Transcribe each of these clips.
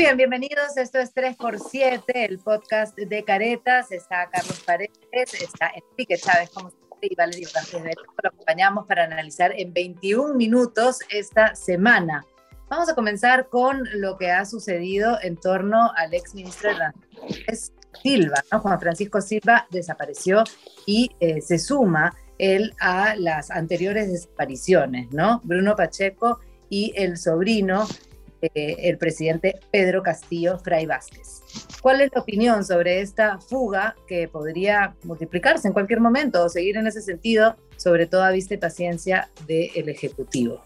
bien, bienvenidos. Esto es 3x7, el podcast de Caretas. Está Carlos Paredes, está Enrique Chávez, como siempre, y Valerio García. Lo acompañamos para analizar en 21 minutos esta semana. Vamos a comenzar con lo que ha sucedido en torno al ex ministro de Silva, ¿no? Juan Francisco Silva desapareció y eh, se suma él a las anteriores desapariciones, ¿no? Bruno Pacheco y el sobrino eh, el presidente Pedro Castillo Fray Vázquez. ¿Cuál es la opinión sobre esta fuga que podría multiplicarse en cualquier momento o seguir en ese sentido, sobre todo a vista y paciencia del Ejecutivo?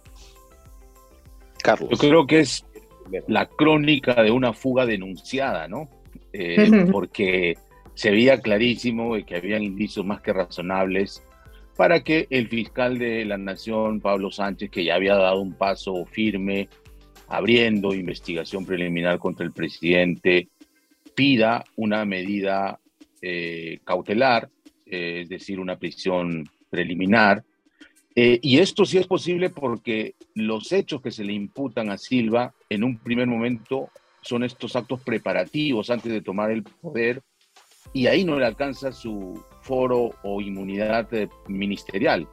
Carlos. Yo creo que es la crónica de una fuga denunciada, ¿no? Eh, porque se veía clarísimo que habían indicios más que razonables para que el fiscal de la Nación, Pablo Sánchez, que ya había dado un paso firme abriendo investigación preliminar contra el presidente, pida una medida eh, cautelar, eh, es decir, una prisión preliminar. Eh, y esto sí es posible porque los hechos que se le imputan a Silva en un primer momento son estos actos preparativos antes de tomar el poder y ahí no le alcanza su foro o inmunidad ministerial.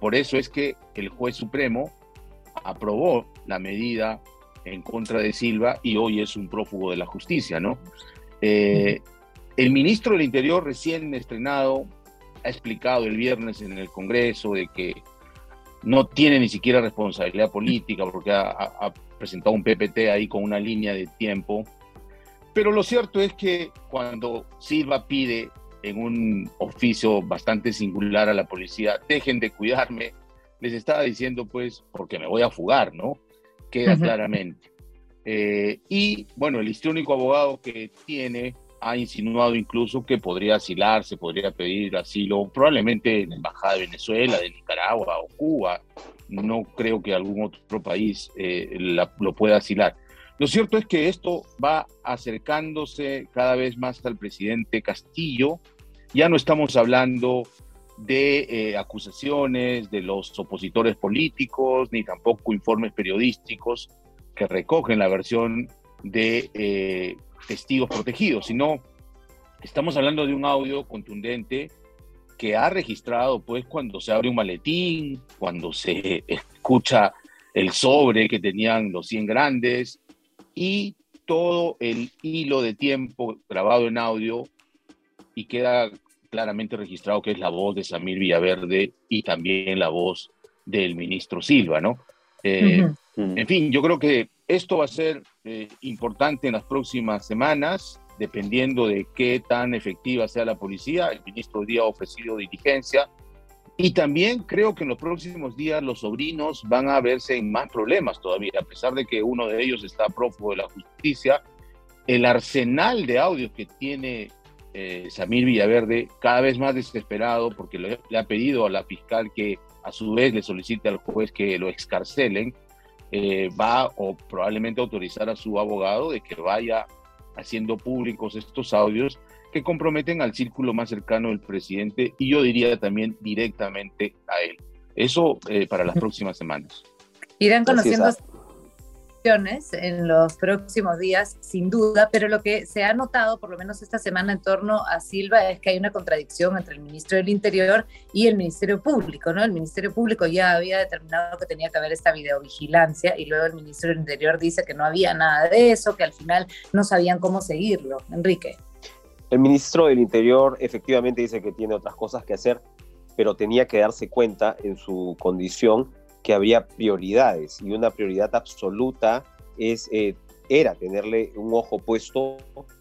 por eso es que el juez supremo aprobó la medida en contra de Silva y hoy es un prófugo de la justicia, ¿no? Eh, el ministro del Interior recién estrenado ha explicado el viernes en el Congreso de que no tiene ni siquiera responsabilidad política porque ha, presentado un PPT ahí con una línea de tiempo. Pero lo cierto es que cuando Silva pide en un oficio bastante singular a la policía, dejen de cuidarme, les estaba diciendo pues porque me voy a fugar, ¿no? queda claramente. Eh, y bueno, el histriónico abogado que tiene ha insinuado incluso que podría asilarse, podría pedir asilo, probablemente en la Embajada de Venezuela, de Nicaragua o Cuba. No creo que algún otro país eh, lo pueda asilar. Lo cierto es que esto va acercándose cada vez más al presidente Castillo. Ya no estamos hablando de eh, acusaciones de los opositores políticos, ni tampoco informes periodísticos que recogen la versión de eh, testigos protegidos, sino estamos hablando de un audio contundente que ha registrado pues cuando se abre un maletín, cuando se escucha el sobre que tenían los 100 grandes y todo el hilo de tiempo grabado en audio y queda claramente registrado que es la voz de Samir Villaverde y también la voz del ministro Silva, ¿no? Eh, en fin, yo creo que esto va a ser eh, importante en las próximas semanas, dependiendo de qué tan efectiva sea la policía. El ministro hoy día ha ofrecido diligencia. Y también creo que en los próximos días los sobrinos van a verse en más problemas todavía, a pesar de que uno de ellos está prófugo de la justicia. El arsenal de audios que tiene eh, Samir Villaverde, cada vez más desesperado porque le, ha pedido a la fiscal que a su vez le solicite al juez que lo excarcelen, eh, va o probablemente autorizar a su abogado de que vaya haciendo públicos estos audios que comprometen al círculo más cercano del presidente y yo diría también directamente a él. Eso eh, para las próximas semanas. Irán conociendo en los próximos días, sin duda, pero lo que se ha notado, por lo menos esta semana, en torno a Silva es que hay una contradicción entre el ministro del Interior y el Ministerio Público, ¿no? El Ministerio Público ya había determinado que tenía que haber esta videovigilancia y luego el ministro del Interior dice que no había nada de eso, que al final no sabían cómo seguirlo. Enrique. El ministro del Interior efectivamente dice que tiene otras cosas que hacer, pero tenía que darse cuenta en su condición que había prioridades y una prioridad absoluta es, eh, era tenerle un ojo puesto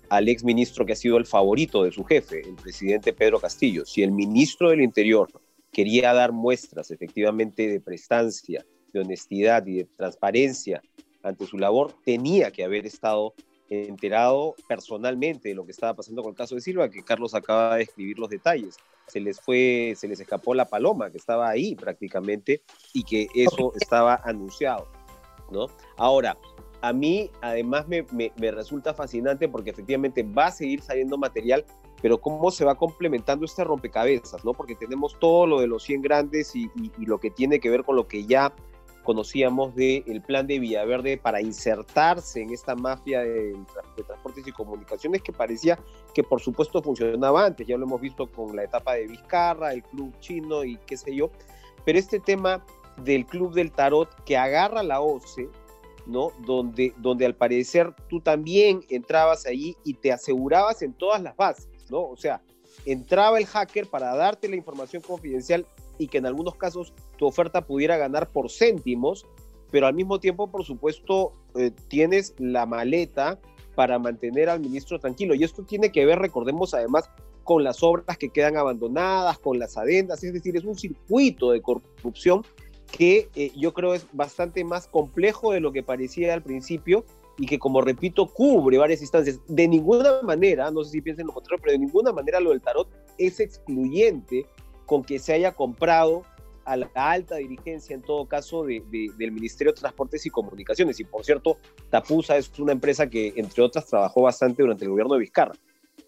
al ex ministro que ha sido el favorito de su jefe, el presidente Pedro Castillo. Si el ministro del Interior quería dar muestras efectivamente de prestancia, de honestidad y de transparencia ante su labor, tenía que haber estado enterado personalmente de lo que estaba pasando con el caso de Silva, que Carlos acaba de escribir los detalles se les fue, se les escapó la paloma que estaba ahí prácticamente y que eso estaba anunciado, ¿no? Ahora, a mí además me, resulta fascinante porque efectivamente va a seguir saliendo material, pero cómo se va complementando este rompecabezas, ¿no? Porque tenemos todo lo de los 100 grandes y, lo que tiene que ver con lo que ya conocíamos del plan de Villaverde para insertarse en esta mafia de, transportes y comunicaciones que parecía que por supuesto funcionaba antes, ya lo hemos visto con la etapa de Vizcarra, el club chino y qué sé yo, pero este tema del club del tarot que agarra la OCE, ¿no? Donde, donde al parecer tú también entrabas ahí y te asegurabas en todas las bases, ¿no? O sea, entraba el hacker para darte la información confidencial y que en algunos casos tu oferta pudiera ganar por céntimos, pero al mismo tiempo, por supuesto, eh, tienes la maleta para mantener al ministro tranquilo. Y esto tiene que ver, recordemos además, con las obras que quedan abandonadas, con las adendas, es decir, es un circuito de corrupción que eh, yo creo es bastante más complejo de lo que parecía al principio y que, como repito, cubre varias instancias. De ninguna manera, no sé si piensen lo contrario, pero de ninguna manera lo del tarot es excluyente con que se haya comprado a la alta dirigencia, en todo caso, de, del Ministerio de Transportes y Comunicaciones. Y por cierto, Tapusa es una empresa que, entre otras, trabajó bastante durante el gobierno de Vizcarra.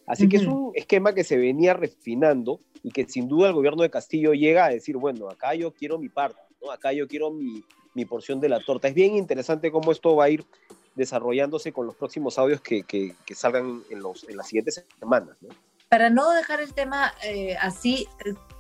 Así que es un esquema que se venía refinando y que sin duda el gobierno de Castillo llega a decir, bueno, acá yo quiero mi parte, ¿no? acá yo quiero mi, mi porción de la torta. Es bien interesante cómo esto va a ir desarrollándose con los próximos audios que, que, que salgan en, los, en las siguientes semanas. ¿no? Para no dejar el tema eh, así,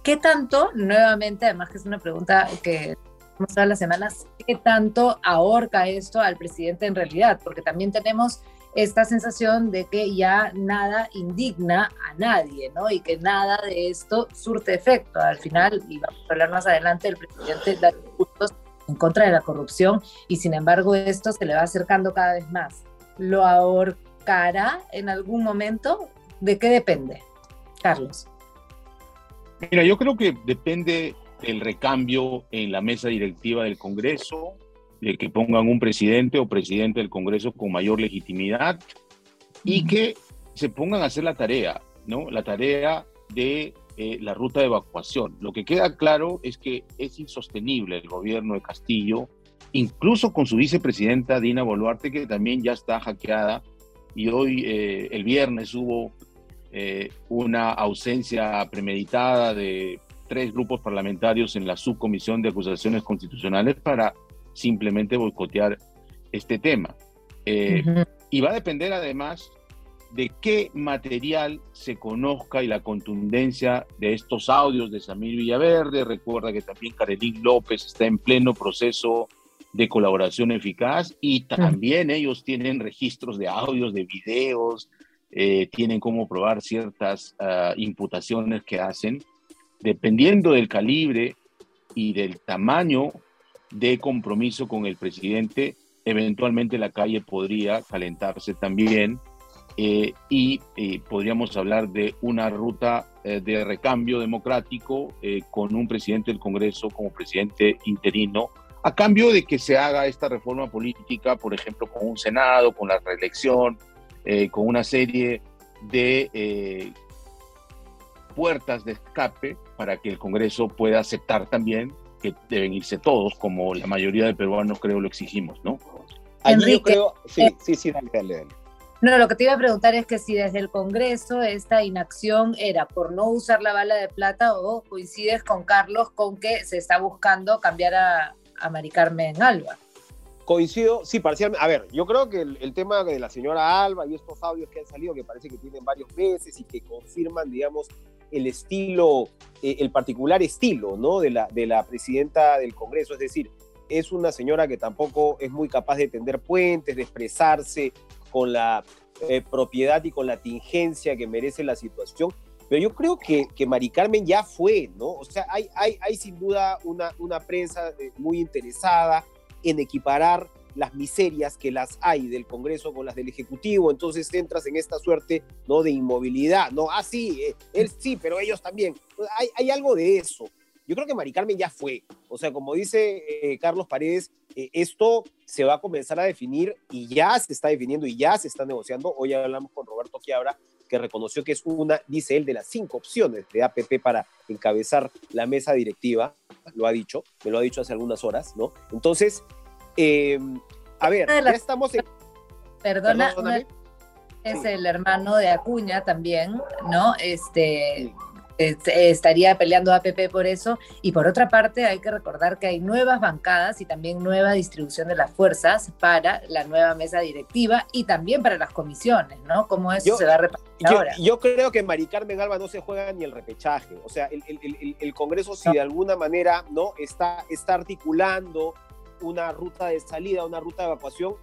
¿qué tanto, nuevamente, además que es una pregunta que vamos a las semanas, qué tanto ahorca esto al presidente en realidad? Porque también tenemos esta sensación de que ya nada indigna a nadie, ¿no? Y que nada de esto surte efecto. Al final, y vamos a hablar más adelante, el presidente da puntos en contra de la corrupción y sin embargo esto se le va acercando cada vez más. ¿Lo ahorcará en algún momento? ¿De qué depende, Carlos? Mira, yo creo que depende el recambio en la mesa directiva del Congreso, de que pongan un presidente o presidente del Congreso con mayor legitimidad y que se pongan a hacer la tarea, ¿no? La tarea de eh, la ruta de evacuación. Lo que queda claro es que es insostenible el gobierno de Castillo, incluso con su vicepresidenta Dina Boluarte, que también ya está hackeada, y hoy, eh, el viernes, hubo eh, una ausencia premeditada de tres grupos parlamentarios en la subcomisión de acusaciones constitucionales para simplemente boicotear este tema. Eh, y va a depender además de qué material se conozca y la contundencia de estos audios de Samir Villaverde. Recuerda que también Karelín López está en pleno proceso de colaboración eficaz y también ellos tienen registros de audios, de videos, eh, tienen cómo probar ciertas ah, imputaciones que hacen, dependiendo del calibre y del tamaño de compromiso con el presidente, eventualmente la calle podría calentarse también eh, y eh, podríamos hablar de una ruta de recambio democrático con un presidente del Congreso como presidente interino, a cambio de que se haga esta reforma política, por ejemplo, con un Senado, con la reelección, eh, con una serie de eh, puertas de escape para que el Congreso pueda aceptar también que deben irse todos, como la mayoría de peruanos creo lo exigimos, ¿no? Enrique, creo, sí, eh, sí, sí, dale, dale, No, lo que te iba a preguntar es que si desde el Congreso esta inacción era por no usar la bala de plata o coincides con Carlos con que se está buscando cambiar a, a Mari Carmen Alba. Coincido, sí, parcialmente. A ver, yo creo que el, tema de la señora Alba y estos audios que han salido, que parece que tienen varios meses y que confirman, digamos, el estilo, eh, el particular estilo, ¿no? De la, de la presidenta del Congreso. Es decir, es una señora que tampoco es muy capaz de tender puentes, de expresarse con la eh, propiedad y con la tingencia que merece la situación. Pero yo creo que, que Mari Carmen ya fue, ¿no? O sea, hay, hay, hay sin duda una, una prensa eh, muy interesada en equiparar las miserias que las hay del Congreso con las del Ejecutivo, entonces entras en esta suerte ¿no? de inmovilidad, ¿no? Ah, sí, eh, él sí, pero ellos también. Hay, hay, algo de eso. Yo creo que Mari Carmen ya fue. O sea, como dice eh, Carlos Paredes, esto se va a comenzar a definir y ya se está definiendo y ya se está negociando. Hoy hablamos con Roberto Quiabra, que reconoció que es una, dice él, de las cinco opciones de APP para encabezar la mesa directiva. Lo ha dicho, me lo ha dicho hace algunas horas, ¿no? Entonces, eh, a ver, ya estamos en... Perdona, es el hermano de Acuña también, ¿no? Este, estaría peleando APP por eso. Y por otra parte, hay que recordar que hay nuevas bancadas y también nueva distribución de las fuerzas para la nueva mesa directiva y también para las comisiones, ¿no? ¿Cómo eso se va a repartir ahora? Yo creo que Mari Carmen Alba no se juega ni el repechaje. O sea, el, el, Congreso, si de alguna manera no está, está articulando una ruta de salida, una ruta de evacuación,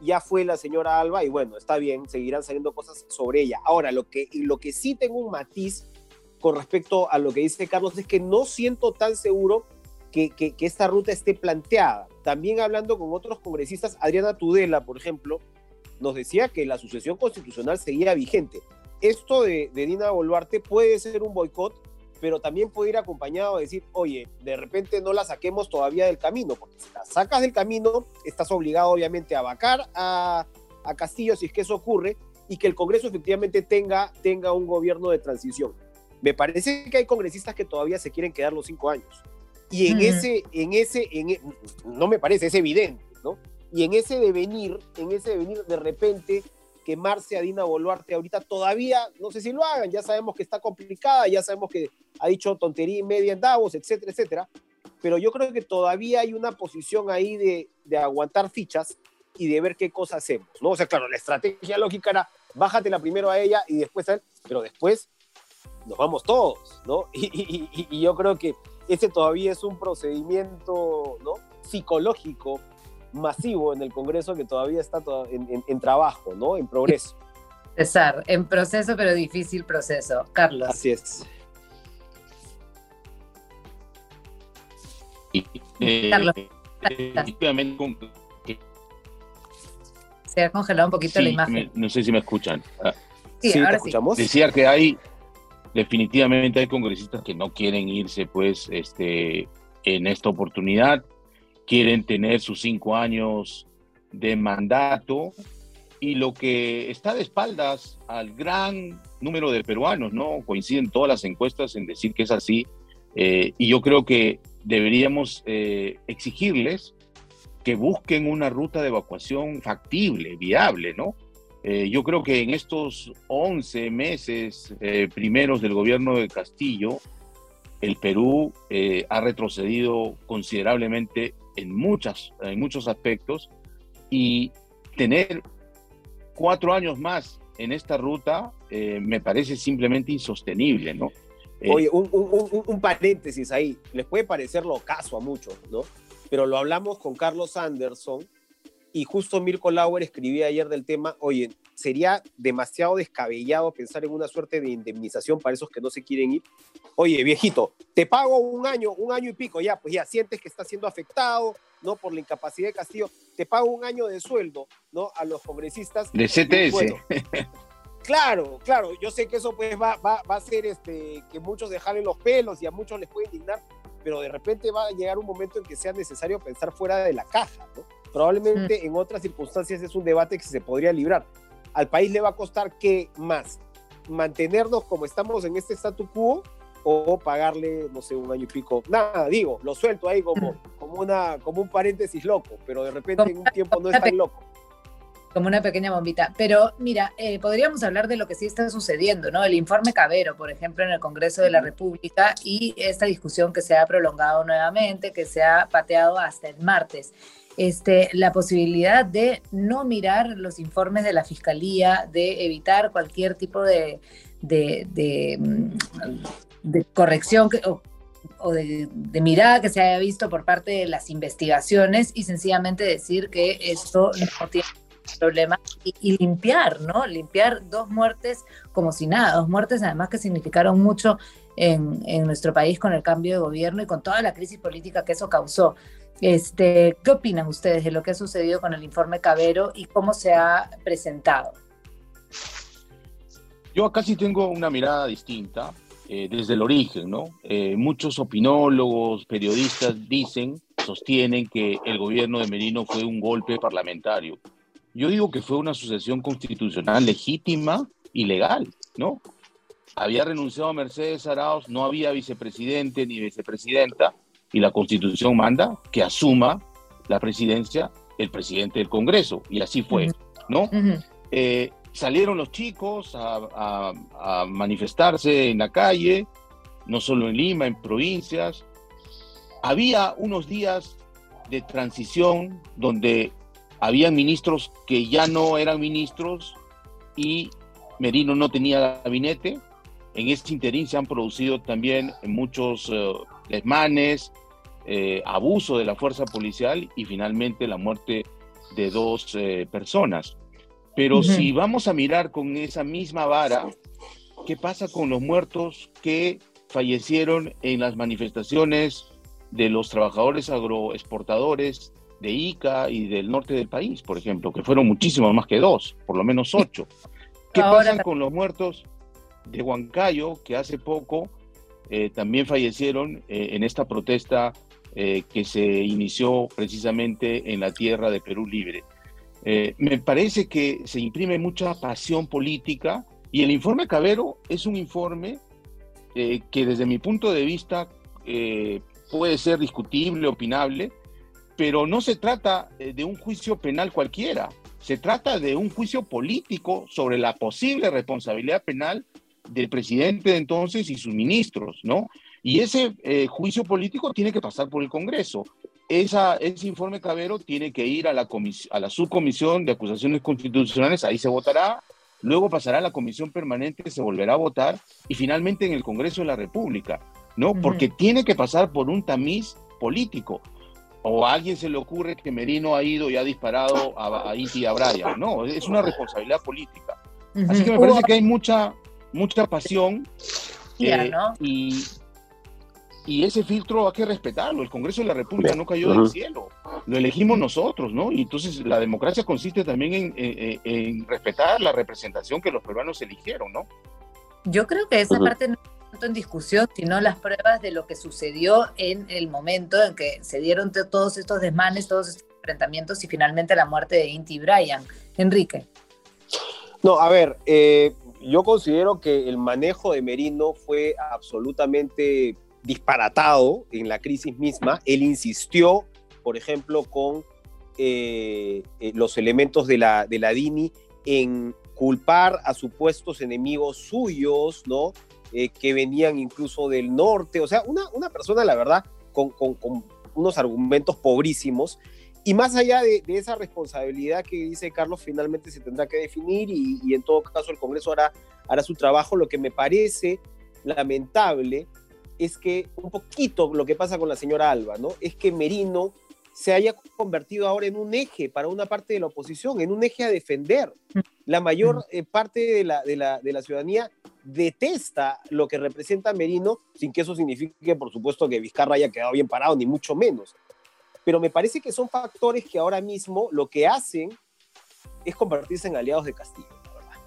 ya fue la señora Alba y bueno, está bien, seguirán saliendo cosas sobre ella. Ahora, lo que, lo que sí tengo un matiz con respecto a lo que dice Carlos es que no siento tan seguro que, esta ruta esté planteada. También hablando con otros congresistas, Adriana Tudela, por ejemplo, nos decía que la sucesión constitucional seguía vigente. Esto de, de Dina Boluarte puede ser un boicot, pero también puede ir acompañado de decir, oye, de repente no la saquemos todavía del camino, porque si la sacas del camino, estás obligado obviamente a vacar a, Castillo si es que eso ocurre, y que el Congreso efectivamente tenga un gobierno de transición. Me parece que hay congresistas que todavía se quieren quedar los cinco años. Y en ese, en ese, en, e, no me parece, es evidente, ¿no? Y en ese devenir, en ese devenir, de repente, quemarse a Dina Boluarte ahorita todavía, no sé si lo hagan, ya sabemos que está complicada, ya sabemos que ha dicho tontería y media en Davos, etcétera, etcétera, pero yo creo que todavía hay una posición ahí de, de aguantar fichas y de ver qué cosa hacemos, ¿no? O sea, claro, la estrategia lógica era, bájatela primero a ella y después a él, pero después nos vamos todos, ¿no? Y, yo creo que ese todavía es un procedimiento, ¿no? Psicológico masivo en el Congreso que todavía está en, trabajo, ¿no? En progreso. César, en proceso, pero difícil proceso. Carlos. Así es. Carlos. Se ha congelado un poquito la imagen. no sé si me escuchan. Ah, sí, ahora escuchamos? Decía que hay definitivamente hay congresistas que no quieren irse pues este, en esta oportunidad, quieren tener sus cinco años de mandato y lo que está de espaldas al gran número de peruanos, ¿no? Coinciden todas las encuestas en decir que es así eh, y yo creo que deberíamos eh, exigirles que busquen una ruta de evacuación factible, viable, ¿no? Eh, yo creo que en estos 11 meses eh, primeros del gobierno de Castillo, el Perú eh, ha retrocedido considerablemente en, muchas, en muchos aspectos y tener cuatro años más en esta ruta me parece simplemente insostenible, ¿no? Oye, un, un, un, paréntesis ahí, les puede parecer lo caso a muchos, ¿no? Pero lo hablamos con Carlos Anderson, y justo Mirko Lauer escribía ayer del tema, oye, sería demasiado descabellado pensar en una suerte de indemnización para esos que no se quieren ir. Oye, viejito, te pago un año, un año y pico, ya, pues ya sientes que estás siendo afectado, ¿no? Por la incapacidad de Castillo, te pago un año de sueldo, ¿no? A los congresistas. De CTS. claro, claro, yo sé que eso pues va, va, va a ser este, que muchos dejarle los pelos y a muchos les puede indignar, pero de repente va a llegar un momento en que sea necesario pensar fuera de la caja, ¿no? Probablemente mm. en otras circunstancias es un debate que se podría librar. Al país le va a costar qué más, mantenernos como estamos en este statu quo o pagarle, no sé, un año y pico. Nada, digo, lo suelto ahí como, mm. como, una, como un paréntesis loco, pero de repente en un tiempo no es tan loco como una pequeña bombita. Pero mira, eh, podríamos hablar de lo que sí está sucediendo, ¿no? El informe Cabero, por ejemplo, en el Congreso de la República y esta discusión que se ha prolongado nuevamente, que se ha pateado hasta el martes este, la posibilidad de no mirar los informes de la Fiscalía, de evitar cualquier tipo de, mm, corrección o, de, mirada que se haya visto por parte de las investigaciones y sencillamente decir que esto no tiene problema y, limpiar, ¿no? Limpiar dos muertes como si nada, dos muertes además que significaron mucho en, en nuestro país con el cambio de gobierno y con toda la crisis política que eso causó. Este, ¿Qué opinan ustedes de lo que ha sucedido con el informe Cabero y cómo se ha presentado? Yo acá sí tengo una mirada distinta eh, desde el origen, ¿no? Eh, muchos opinólogos, periodistas dicen, sostienen que el gobierno de Merino fue un golpe parlamentario. Yo digo que fue una sucesión constitucional legítima y legal, ¿no? Había renunciado a Mercedes Arauz, no había vicepresidente ni vicepresidenta, y la constitución manda que asuma la presidencia el presidente del Congreso, y así fue, ¿no? Eh, salieron los chicos a, manifestarse en la calle, no solo en Lima, en provincias. Había unos días de transición donde había ministros que ya no eran ministros y Merino no tenía gabinete. En este interín se han producido también muchos uh, desmanes, eh, abuso de la fuerza policial y finalmente la muerte de dos eh, personas. Pero si vamos a mirar con esa misma vara, ¿qué pasa con los muertos que fallecieron en las manifestaciones de los trabajadores agroexportadores de Ica y del norte del país, por ejemplo, que fueron muchísimos más que dos, por lo menos ocho? ¿Qué pasa con los muertos de Huancayo, que hace poco eh, también fallecieron eh, en esta protesta eh, que se inició precisamente en la tierra de Perú Libre? me parece que se imprime mucha pasión política y el informe Cabero es un informe que desde mi punto de vista puede ser discutible, opinable, pero no se trata de un juicio penal cualquiera. Se trata de un juicio político sobre la posible responsabilidad penal del presidente de entonces y sus ministros, ¿no? Y ese eh, juicio político tiene que pasar por el Congreso. Esa, ese informe Cabero tiene que ir a la, a la subcomisión de acusaciones constitucionales, ahí se votará, luego pasará a la comisión permanente, se volverá a votar y finalmente en el Congreso de la República, ¿no? Porque tiene que pasar por un tamiz político o a alguien se le ocurre que Merino ha ido y ha disparado a, a y a Brian. No, es una responsabilidad política. Así que me parece que hay mucha, mucha pasión eh, y, y, ese filtro hay que respetarlo. El Congreso de la República no cayó del cielo, lo elegimos nosotros, ¿no? Y entonces la democracia consiste también en, en respetar la representación que los peruanos eligieron, ¿no? Yo creo que esa parte no en discusión, sino las pruebas de lo que sucedió en el momento en que se dieron todos estos desmanes, todos estos enfrentamientos y finalmente la muerte de Inti Brian. Enrique. No, a ver, eh, yo considero que el manejo de Merino fue absolutamente disparatado en la crisis misma. Él insistió, por ejemplo, con eh, eh, los elementos de la, de la DINI en culpar a supuestos enemigos suyos, ¿no? Eh, que venían incluso del norte, o sea, una, una persona, la verdad, con, con, unos argumentos pobrísimos. Y más allá de, esa responsabilidad que dice Carlos, finalmente se tendrá que definir y, y, en todo caso el Congreso hará, hará su trabajo. Lo que me parece lamentable es que un poquito lo que pasa con la señora Alba, ¿no? Es que Merino se haya convertido ahora en un eje para una parte de la oposición, en un eje a defender. La mayor eh, parte de la, de, la, de la, ciudadanía detesta lo que representa Merino, sin que eso signifique, por supuesto, que Vizcarra haya quedado bien parado, ni mucho menos. Pero me parece que son factores que ahora mismo lo que hacen es convertirse en aliados de Castillo, verdad.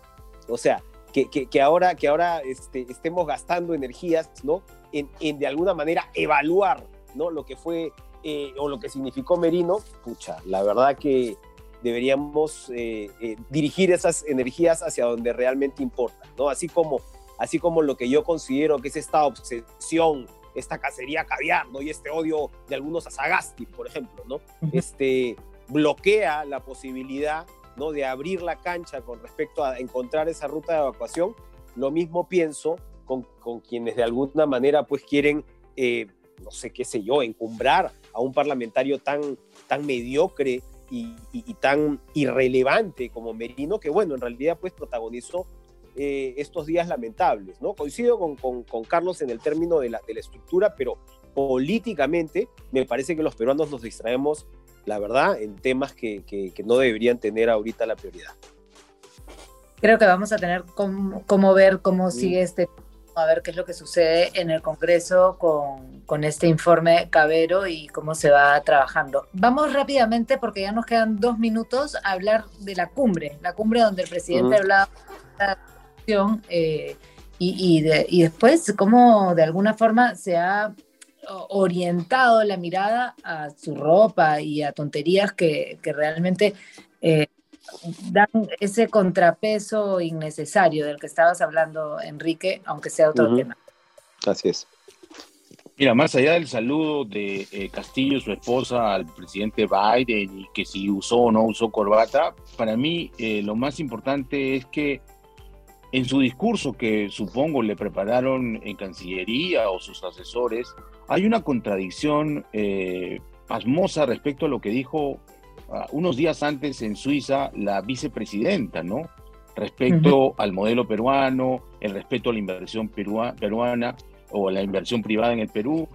O sea, que, que, que ahora, que ahora este, estemos gastando energías, ¿no? En, en, de alguna manera evaluar, ¿no? Lo que fue eh, o lo que significó Merino, pucha, la verdad que deberíamos eh, eh, dirigir esas energías hacia donde realmente importa, ¿no? Así como, así como lo que yo considero que es esta obsesión, esta cacería caviar, ¿no? Y este odio de algunos a Sagasti, por ejemplo, ¿no? Este bloquea la posibilidad, ¿no? De abrir la cancha con respecto a encontrar esa ruta de evacuación. Lo mismo pienso con, con quienes de alguna manera pues quieren, no sé qué sé yo, encumbrar a un parlamentario tan, tan mediocre y, tan irrelevante como Merino, que bueno, en realidad pues protagonizó eh, estos días lamentables, ¿no? Coincido con, con, Carlos en el término de la, de la estructura, pero políticamente me parece que los peruanos nos distraemos, la verdad, en temas que, que, no deberían tener ahorita la prioridad. Creo que vamos a tener cómo, ver cómo sigue este a ver qué es lo que sucede en el Congreso con, con, este informe Cabero y cómo se va trabajando. Vamos rápidamente, porque ya nos quedan dos minutos, a hablar de la cumbre, la cumbre donde el presidente hablaba de la eh, y, y, y después cómo de alguna forma se ha orientado la mirada a su ropa y a tonterías que, que realmente eh, dan ese contrapeso innecesario del que estabas hablando, Enrique, aunque sea otro tema. Así es. Mira, más allá del saludo de eh, Castillo, su esposa, al presidente Biden y que si usó o no usó corbata, para mí eh, lo más importante es que en su discurso que supongo le prepararon en Cancillería o sus asesores, hay una contradicción eh, pasmosa respecto a lo que dijo unos días antes en Suiza la vicepresidenta, ¿no? Respecto al modelo peruano, el respeto a la inversión peruana o a la inversión privada en el Perú,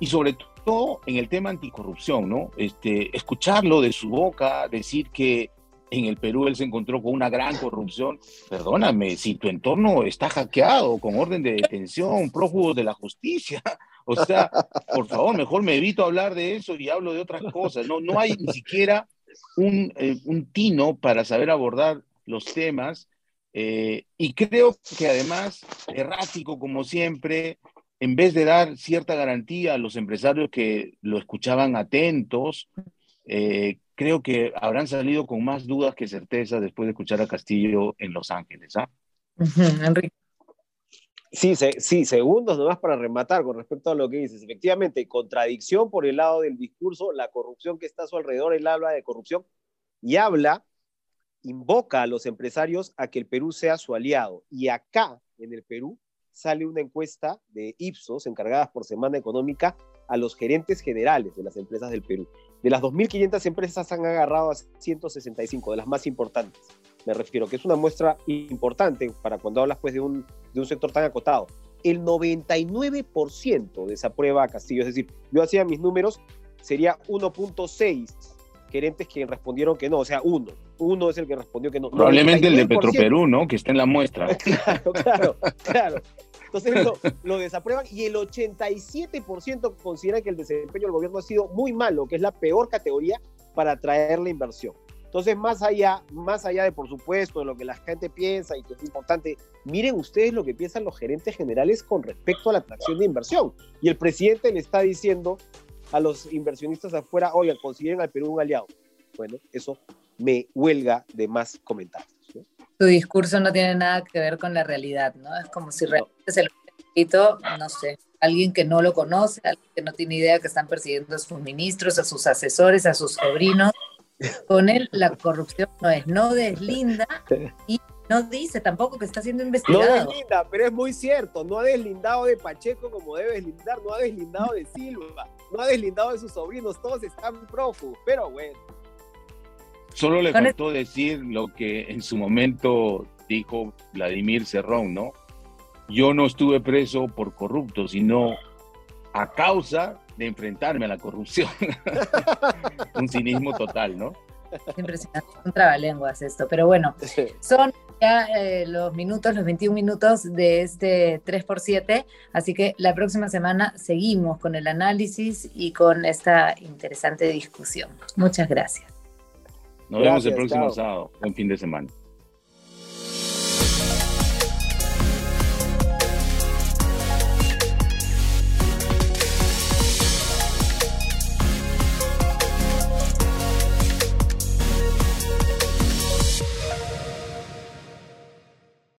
y sobre todo en el tema anticorrupción, ¿no? Este, escucharlo de su boca, decir que en el Perú él se encontró con una gran corrupción. Perdóname, si tu entorno está hackeado con orden de detención, prófugos de la justicia, o sea, por favor, mejor me evito hablar de eso y hablo de otras cosas. No, no hay ni siquiera un, eh, un tino para saber abordar los temas. Eh, y creo que además, errático como siempre, en vez de dar cierta garantía a los empresarios que lo escuchaban atentos, eh, creo que habrán salido con más dudas que certezas después de escuchar a Castillo en Los Ángeles. ¿ah? Enrique. Sí, sí, segundos nomás para rematar con respecto a lo que dices. Efectivamente, contradicción por el lado del discurso, la corrupción que está a su alrededor, él habla de corrupción y habla, invoca a los empresarios a que el Perú sea su aliado. Y acá, en el Perú, sale una encuesta de Ipsos, encargadas por Semana Económica, a los gerentes generales de las empresas del Perú. De las 2.500 empresas han agarrado a 165, de las más importantes. Me refiero, que es una muestra importante para cuando hablas pues, de, un, de un sector tan acotado. El 99% desaprueba a Castillo, es decir, yo hacía mis números, sería 1.6 gerentes que respondieron que no, o sea, uno. Uno es el que respondió que no. Probablemente el de Petroperú, ¿no? Que está en la muestra. claro, claro, claro. Entonces lo, lo, desaprueban y el 87% considera que el desempeño del gobierno ha sido muy malo, que es la peor categoría para atraer la inversión. Entonces, más allá, más allá de, por supuesto, de lo que la gente piensa y que es importante, miren ustedes lo que piensan los gerentes generales con respecto a la atracción de inversión. Y el presidente le está diciendo a los inversionistas afuera, oigan, consideren al Perú un aliado. Bueno, eso me huelga de más comentarios tu discurso no tiene nada que ver con la realidad, ¿no? Es como si realmente se lo escrito, no sé, alguien que no lo conoce, alguien que no tiene idea que están persiguiendo a sus ministros, a sus asesores, a sus sobrinos. Con él la corrupción no es, no deslinda y no dice tampoco que está siendo investigado. No deslinda, pero es muy cierto, no ha deslindado de Pacheco como debe deslindar, no ha deslindado de Silva, no ha deslindado de sus sobrinos, todos están prófugos, pero bueno. Solo le faltó decir lo que en su momento dijo Vladimir Cerrón, ¿no? Yo no estuve preso por corrupto, sino a causa de enfrentarme a la corrupción. Un cinismo total, ¿no? Impresionante, un trabalenguas esto, pero bueno, son ya eh, los minutos, los 21 minutos de este 3x7, así que la próxima semana seguimos con el análisis y con esta interesante discusión. Muchas gracias. Nos vemos el próximo sábado. Buen fin de semana.